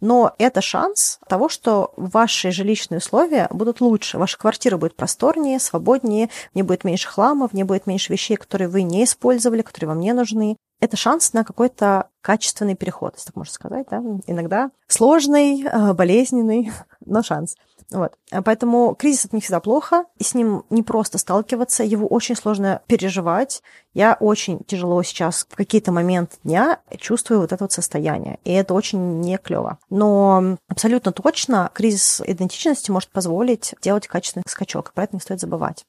Но это шанс того, что ваши жилищные условия будут лучше. Ваша квартира будет просторнее, свободнее, в ней будет меньше хлама, в ней будет меньше вещей, которые вы не использовали, которые вам не нужны. Это шанс на какой-то качественный переход, если так можно сказать. Да? Иногда сложный, э, болезненный, но шанс. Вот. А поэтому кризис это не всегда плохо, и с ним не просто сталкиваться, его очень сложно переживать. Я очень тяжело сейчас в какие-то моменты дня чувствую вот это вот состояние, и это очень не клево. Но абсолютно точно кризис идентичности может позволить делать качественный скачок, про это не стоит забывать.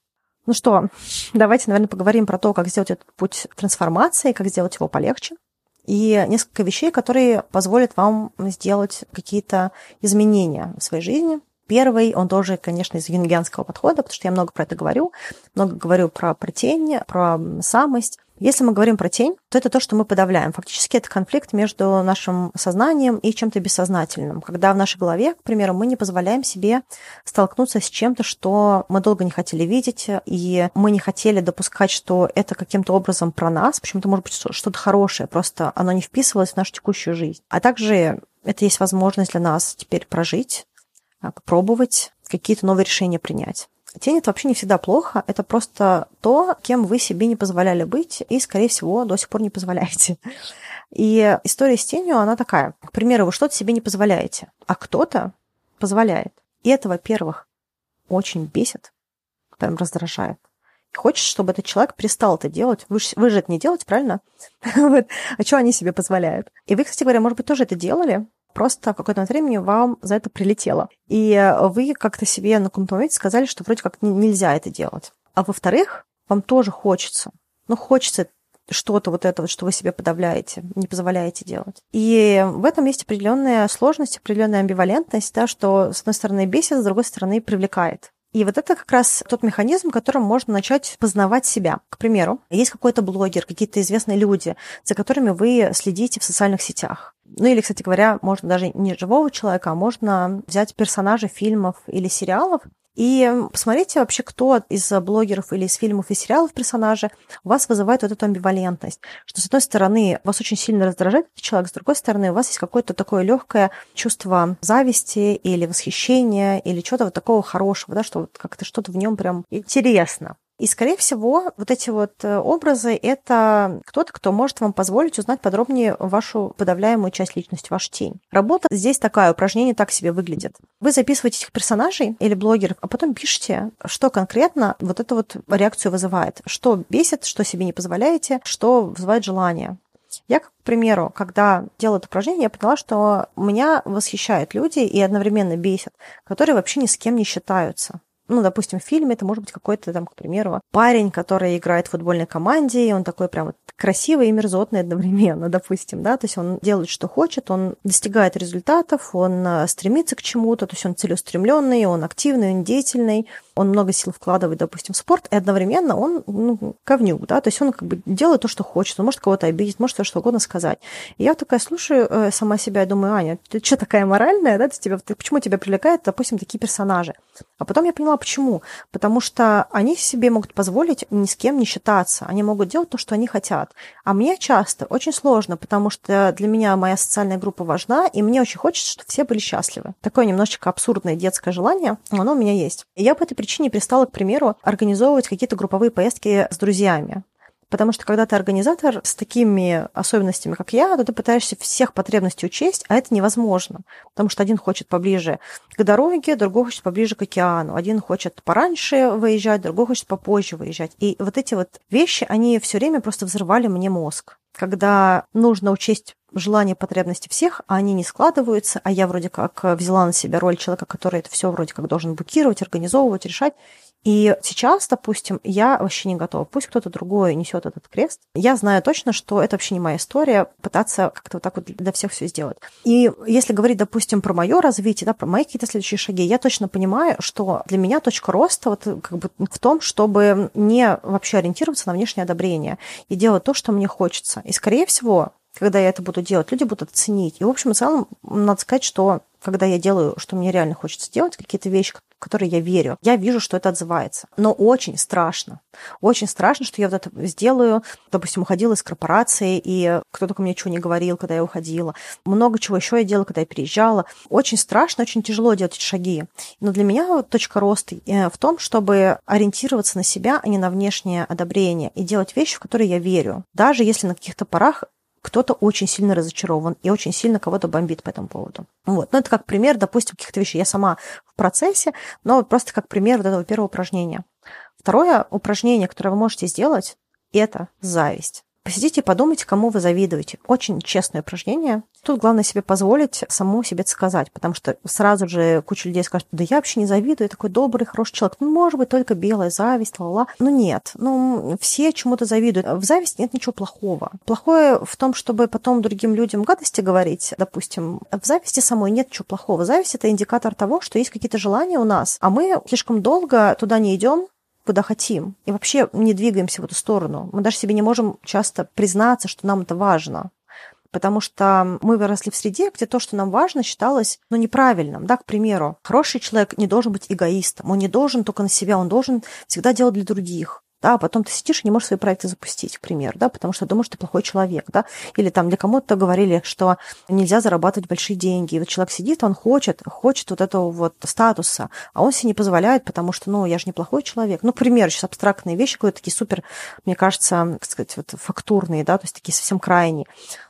Ну что, давайте, наверное, поговорим про то, как сделать этот путь трансформации, как сделать его полегче. И несколько вещей, которые позволят вам сделать какие-то изменения в своей жизни, Первый, он тоже, конечно, из юнгианского подхода, потому что я много про это говорю, много говорю про, про тень, про самость. Если мы говорим про тень, то это то, что мы подавляем. Фактически это конфликт между нашим сознанием и чем-то бессознательным. Когда в нашей голове, к примеру, мы не позволяем себе столкнуться с чем-то, что мы долго не хотели видеть, и мы не хотели допускать, что это каким-то образом про нас, почему-то может быть что-то хорошее, просто оно не вписывалось в нашу текущую жизнь. А также это есть возможность для нас теперь прожить попробовать какие-то новые решения принять. Тень это вообще не всегда плохо, это просто то, кем вы себе не позволяли быть и, скорее всего, до сих пор не позволяете. И история с тенью, она такая. К примеру, вы что-то себе не позволяете, а кто-то позволяет. И это, во-первых, очень бесит, прям раздражает. Хочешь, чтобы этот человек перестал это делать. Вы, же, вы же это не делаете, правильно? А что они себе позволяют? И вы, кстати говоря, может быть, тоже это делали, просто в какое-то времени вам за это прилетело. И вы как-то себе на каком-то моменте сказали, что вроде как нельзя это делать. А во-вторых, вам тоже хочется. Ну, хочется что-то вот это вот, что вы себе подавляете, не позволяете делать. И в этом есть определенная сложность, определенная амбивалентность, да, что с одной стороны бесит, с другой стороны привлекает. И вот это как раз тот механизм, которым можно начать познавать себя. К примеру, есть какой-то блогер, какие-то известные люди, за которыми вы следите в социальных сетях. Ну или, кстати говоря, можно даже не живого человека, а можно взять персонажей фильмов или сериалов и посмотрите вообще, кто из блогеров или из фильмов и сериалов персонажи у вас вызывает вот эту амбивалентность. Что, с одной стороны, вас очень сильно раздражает этот человек, с другой стороны, у вас есть какое-то такое легкое чувство зависти или восхищения, или чего-то вот такого хорошего, да, что вот как-то что-то в нем прям интересно. И, скорее всего, вот эти вот э, образы — это кто-то, кто может вам позволить узнать подробнее вашу подавляемую часть личности, вашу тень. Работа здесь такая, упражнение так себе выглядит. Вы записываете этих персонажей или блогеров, а потом пишете, что конкретно вот эту вот реакцию вызывает. Что бесит, что себе не позволяете, что вызывает желание. Я, к примеру, когда делала это упражнение, я поняла, что меня восхищают люди и одновременно бесят, которые вообще ни с кем не считаются ну, допустим, в фильме это может быть какой-то там, к примеру, парень, который играет в футбольной команде, и он такой прям вот красивый и мерзотный одновременно, допустим, да, то есть он делает, что хочет, он достигает результатов, он э, стремится к чему-то, то есть он целеустремленный, он активный, он деятельный, он много сил вкладывает, допустим, в спорт, и одновременно он ну, ковнюк, да, то есть он как бы делает то, что хочет, он может кого-то обидеть, может что угодно сказать. И я такая слушаю э, сама себя и думаю, Аня, ты что такая моральная, да, ты тебя, ты, почему тебя привлекают, допустим, такие персонажи? А потом я поняла, почему. Потому что они себе могут позволить ни с кем не считаться, они могут делать то, что они хотят. А мне часто очень сложно, потому что для меня моя социальная группа важна, и мне очень хочется, чтобы все были счастливы. Такое немножечко абсурдное детское желание, но оно у меня есть. И я по этой причине перестала, к примеру, организовывать какие-то групповые поездки с друзьями. Потому что когда ты организатор с такими особенностями, как я, то ты пытаешься всех потребностей учесть, а это невозможно. Потому что один хочет поближе к дороге, другой хочет поближе к океану. Один хочет пораньше выезжать, другой хочет попозже выезжать. И вот эти вот вещи, они все время просто взрывали мне мозг. Когда нужно учесть желания, потребности всех, а они не складываются, а я вроде как взяла на себя роль человека, который это все вроде как должен букировать, организовывать, решать. И сейчас, допустим, я вообще не готова. Пусть кто-то другой несет этот крест. Я знаю точно, что это вообще не моя история, пытаться как-то вот так вот для всех все сделать. И если говорить, допустим, про мое развитие, да, про мои какие-то следующие шаги, я точно понимаю, что для меня точка роста вот как бы в том, чтобы не вообще ориентироваться на внешнее одобрение и делать то, что мне хочется. И, скорее всего, когда я это буду делать, люди будут оценить. И, в общем и целом, надо сказать, что когда я делаю, что мне реально хочется делать, какие-то вещи, в которые я верю, я вижу, что это отзывается. Но очень страшно. Очень страшно, что я вот это сделаю. Допустим, уходила из корпорации, и кто только мне чего не говорил, когда я уходила. Много чего еще я делала, когда я переезжала. Очень страшно, очень тяжело делать эти шаги. Но для меня точка роста э, в том, чтобы ориентироваться на себя, а не на внешнее одобрение, и делать вещи, в которые я верю. Даже если на каких-то порах кто-то очень сильно разочарован и очень сильно кого-то бомбит по этому поводу. Вот. Ну, это как пример, допустим, каких-то вещей. Я сама в процессе, но просто как пример вот этого первого упражнения. Второе упражнение, которое вы можете сделать, это зависть. Посидите и подумайте, кому вы завидуете. Очень честное упражнение. Тут главное себе позволить самому себе сказать, потому что сразу же куча людей скажет, да я вообще не завидую, я такой добрый, хороший человек. Ну, может быть, только белая зависть, ла-ла. Ну, нет. Ну, все чему-то завидуют. В зависти нет ничего плохого. Плохое в том, чтобы потом другим людям гадости говорить, допустим. В зависти самой нет ничего плохого. Зависть – это индикатор того, что есть какие-то желания у нас, а мы слишком долго туда не идем, куда хотим. И вообще не двигаемся в эту сторону. Мы даже себе не можем часто признаться, что нам это важно. Потому что мы выросли в среде, где то, что нам важно, считалось ну, неправильным. Да, к примеру, хороший человек не должен быть эгоистом, он не должен только на себя, он должен всегда делать для других да, а потом ты сидишь и не можешь свои проекты запустить, к примеру, да, потому что думаешь, что ты плохой человек, да, или там для кому-то говорили, что нельзя зарабатывать большие деньги, и вот человек сидит, он хочет, хочет вот этого вот статуса, а он себе не позволяет, потому что, ну, я же неплохой человек. Ну, к примеру, сейчас абстрактные вещи, какие-то такие супер, мне кажется, как сказать, вот фактурные, да, то есть такие совсем крайние.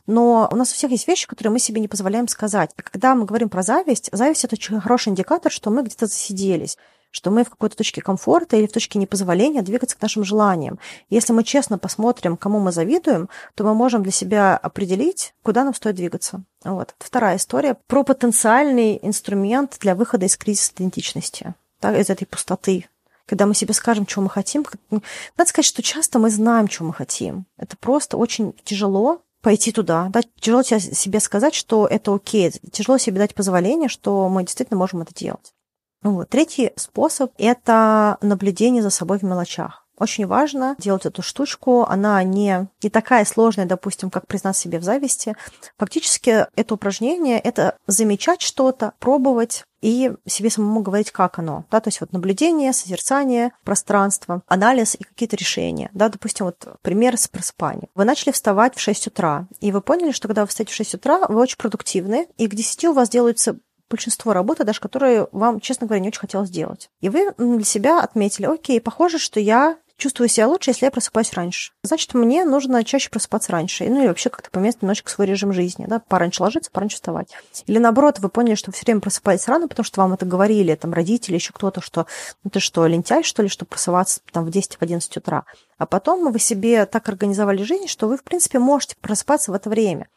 Но у нас у всех есть вещи, которые мы себе не позволяем сказать. И когда мы говорим про зависть, зависть – это очень хороший индикатор, что мы где-то засиделись что мы в какой-то точке комфорта или в точке непозволения двигаться к нашим желаниям. Если мы честно посмотрим, кому мы завидуем, то мы можем для себя определить, куда нам стоит двигаться. Вот. Вторая история про потенциальный инструмент для выхода из кризиса идентичности, да, из этой пустоты, когда мы себе скажем, чего мы хотим. Надо сказать, что часто мы знаем, чего мы хотим. Это просто очень тяжело пойти туда. Да? Тяжело себе сказать, что это окей. Тяжело себе дать позволение, что мы действительно можем это делать. Вот. Третий способ – это наблюдение за собой в мелочах. Очень важно делать эту штучку. Она не, не такая сложная, допустим, как признаться себе в зависти. Фактически это упражнение – это замечать что-то, пробовать, и себе самому говорить, как оно. Да, то есть вот наблюдение, созерцание, пространство, анализ и какие-то решения. Да, допустим, вот пример с просыпанием. Вы начали вставать в 6 утра, и вы поняли, что когда вы встаете в 6 утра, вы очень продуктивны, и к 10 у вас делаются большинство работы, даже которые вам, честно говоря, не очень хотелось делать. И вы для себя отметили, окей, похоже, что я чувствую себя лучше, если я просыпаюсь раньше. Значит, мне нужно чаще просыпаться раньше. Ну или вообще как-то поменять немножечко свой режим жизни. Да? Пораньше ложиться, пораньше вставать. Или наоборот, вы поняли, что вы все время просыпаетесь рано, потому что вам это говорили, там, родители, еще кто-то, что ну ты что, лентяй, что ли, чтобы просыпаться там в 10-11 утра. А потом вы себе так организовали жизнь, что вы, в принципе, можете просыпаться в это время.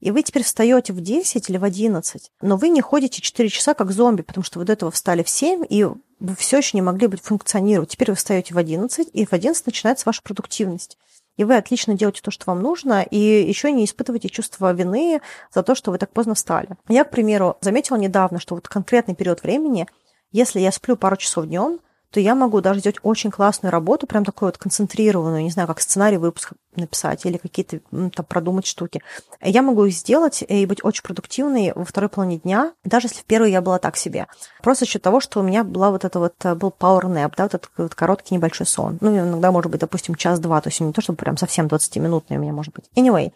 И вы теперь встаете в 10 или в 11, но вы не ходите 4 часа как зомби, потому что вы до этого встали в 7, и вы все еще не могли быть функционировать. Теперь вы встаете в 11, и в 11 начинается ваша продуктивность. И вы отлично делаете то, что вам нужно, и еще не испытываете чувство вины за то, что вы так поздно встали. Я, к примеру, заметила недавно, что вот конкретный период времени, если я сплю пару часов днем, то я могу даже сделать очень классную работу, прям такую вот концентрированную, не знаю, как сценарий выпуска написать или какие-то там продумать штуки. Я могу их сделать и быть очень продуктивной во второй половине дня, даже если в первой я была так себе. Просто за счет того, что у меня была вот это вот, э, был power nap, да, вот этот вот короткий небольшой сон. Ну, иногда, может быть, допустим, час-два, то есть не то, чтобы прям совсем 20-минутный у меня может быть. Anyway,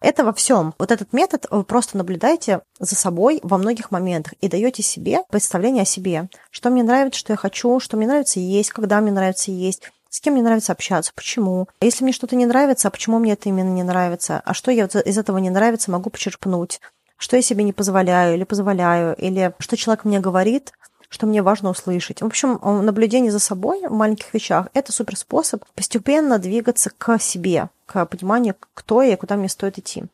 это во всем. Вот этот метод вы просто наблюдаете за собой во многих моментах и даете себе представление о себе. Что мне нравится, что я хочу, что мне нравится есть, когда мне нравится есть, с кем мне нравится общаться, почему. Если мне что-то не нравится, а почему мне это именно не нравится, а что я из этого не нравится, могу почерпнуть, что я себе не позволяю или позволяю, или что человек мне говорит, что мне важно услышать. В общем, наблюдение за собой в маленьких вещах – это супер способ постепенно двигаться к себе, к пониманию, кто я и куда мне стоит идти.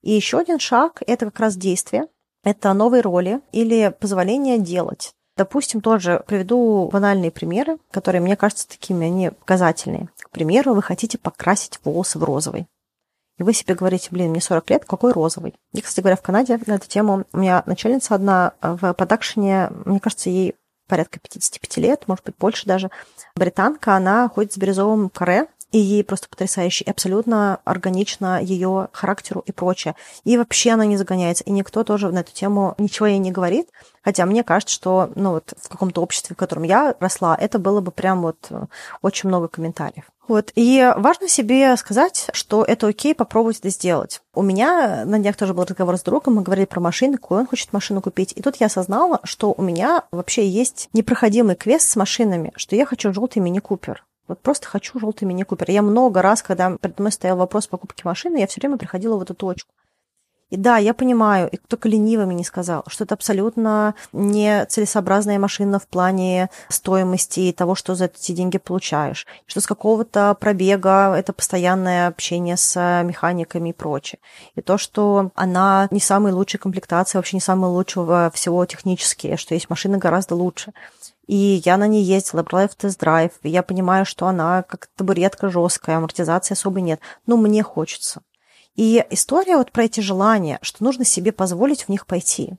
И еще один шаг – это как раз действие, это новые роли или позволение делать. Допустим, тоже приведу банальные примеры, которые, мне кажутся такими, они показательные. К примеру, вы хотите покрасить волосы в розовый. И вы себе говорите, блин, мне 40 лет, какой розовый? И, кстати говоря, в Канаде на эту тему у меня начальница одна в продакшене, мне кажется, ей порядка 55 лет, может быть, больше даже, британка, она ходит с бирюзовым каре, и ей просто потрясающе, и абсолютно органично ее характеру и прочее. И вообще она не загоняется, и никто тоже на эту тему ничего ей не говорит, хотя мне кажется, что ну, вот в каком-то обществе, в котором я росла, это было бы прям вот э, очень много комментариев. Вот. И важно себе сказать, что это окей попробовать это сделать. У меня на днях тоже был разговор с другом, мы говорили про машины, какую он хочет машину купить. И тут я осознала, что у меня вообще есть непроходимый квест с машинами, что я хочу желтый мини-купер. Вот просто хочу желтый мини-купер. Я много раз, когда перед мной стоял вопрос покупки машины, я все время приходила в эту точку. И да, я понимаю, и кто-то ленивыми не сказал, что это абсолютно не целесообразная машина в плане стоимости и того, что за эти деньги получаешь. Что с какого-то пробега это постоянное общение с механиками и прочее. И то, что она не самая лучшая комплектация, вообще не самая лучшая всего технически, что есть машины гораздо лучше. И я на ней ездила, брала в тест-драйв, и я понимаю, что она как табуретка жесткая, амортизации особо нет. Но мне хочется. И история вот про эти желания, что нужно себе позволить в них пойти.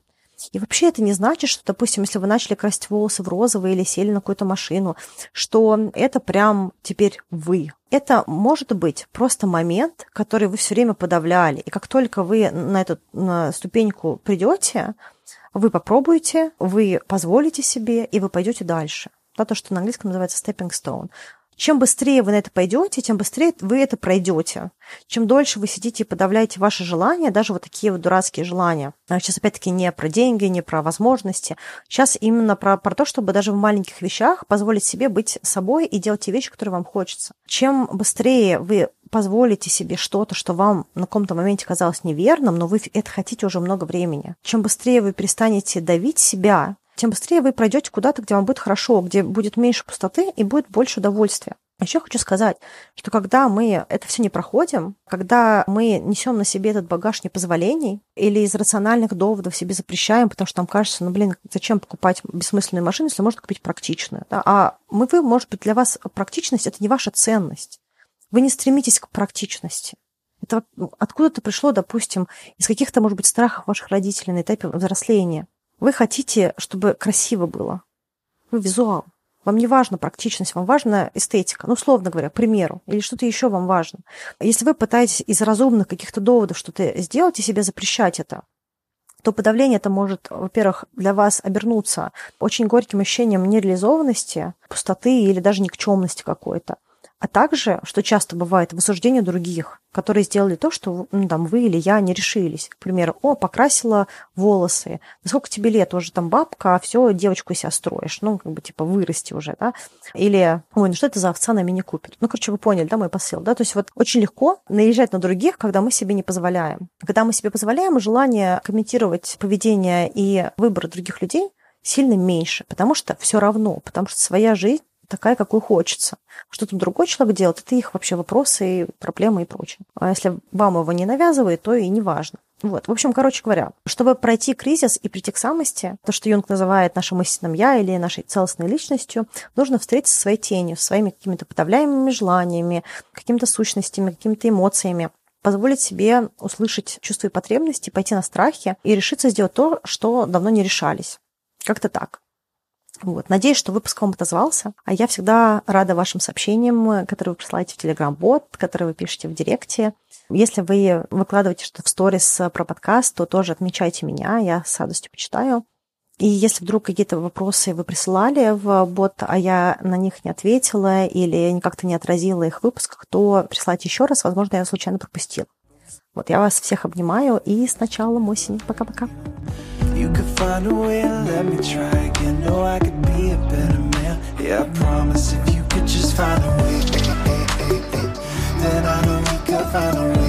И вообще это не значит, что, допустим, если вы начали красить волосы в розовый или сели на какую-то машину, что это прям теперь вы. Это может быть просто момент, который вы все время подавляли. И как только вы на эту на ступеньку придете, вы попробуете, вы позволите себе, и вы пойдете дальше. Да, то, что на английском называется stepping stone. Чем быстрее вы на это пойдете, тем быстрее вы это пройдете. Чем дольше вы сидите и подавляете ваши желания, даже вот такие вот дурацкие желания. А сейчас опять-таки не про деньги, не про возможности. Сейчас именно про, про то, чтобы даже в маленьких вещах позволить себе быть собой и делать те вещи, которые вам хочется. Чем быстрее вы позволите себе что-то, что вам на каком-то моменте казалось неверным, но вы это хотите уже много времени. Чем быстрее вы перестанете давить себя, тем быстрее вы пройдете куда-то, где вам будет хорошо, где будет меньше пустоты и будет больше удовольствия. Еще хочу сказать, что когда мы это все не проходим, когда мы несем на себе этот багаж непозволений или из рациональных доводов себе запрещаем, потому что нам кажется, ну, блин, зачем покупать бессмысленную машину, если можно купить практичную. Да? А мы, вы, может быть, для вас практичность – это не ваша ценность. Вы не стремитесь к практичности. Это откуда-то пришло, допустим, из каких-то, может быть, страхов ваших родителей на этапе взросления. Вы хотите, чтобы красиво было. Вы визуал. Вам не важна практичность, вам важна эстетика. Ну, условно говоря, к примеру, или что-то еще вам важно. Если вы пытаетесь из разумных каких-то доводов что-то сделать и себе запрещать это, то подавление это может, во-первых, для вас обернуться очень горьким ощущением нереализованности, пустоты или даже никчемности какой-то а также, что часто бывает, в осуждении других, которые сделали то, что ну, там, вы или я не решились. К примеру, о, покрасила волосы. Да сколько тебе лет? Уже там бабка, а все, девочку себя строишь. Ну, как бы, типа, вырасти уже, да? Или, ой, ну что это за овца на мини купит? Ну, короче, вы поняли, да, мой посыл, да? То есть вот очень легко наезжать на других, когда мы себе не позволяем. Когда мы себе позволяем, желание комментировать поведение и выбор других людей сильно меньше, потому что все равно, потому что своя жизнь такая, какой хочется. Что там другой человек делает, это их вообще вопросы, проблемы и прочее. А если вам его не навязывает, то и не важно. Вот, в общем, короче говоря, чтобы пройти кризис и прийти к самости, то, что Юнг называет нашим истинным «я» или нашей целостной личностью, нужно встретиться со своей тенью, своими какими-то подавляемыми желаниями, какими-то сущностями, какими-то эмоциями, позволить себе услышать чувства и потребности, пойти на страхи и решиться сделать то, что давно не решались. Как-то так. Вот. Надеюсь, что выпуск вам отозвался. А я всегда рада вашим сообщениям, которые вы присылаете в Telegram-бот, которые вы пишете в Директе. Если вы выкладываете что-то в сторис про подкаст, то тоже отмечайте меня, я с радостью почитаю. И если вдруг какие-то вопросы вы присылали в бот, а я на них не ответила или как-то не отразила их в выпусках, то присылайте еще раз, возможно, я случайно пропустила. Вот, я вас всех обнимаю и с началом осени. Пока-пока. You could find a way and let me try again. Know I could be a better man. Yeah, I promise if you could just find a way, then I know we could find a way.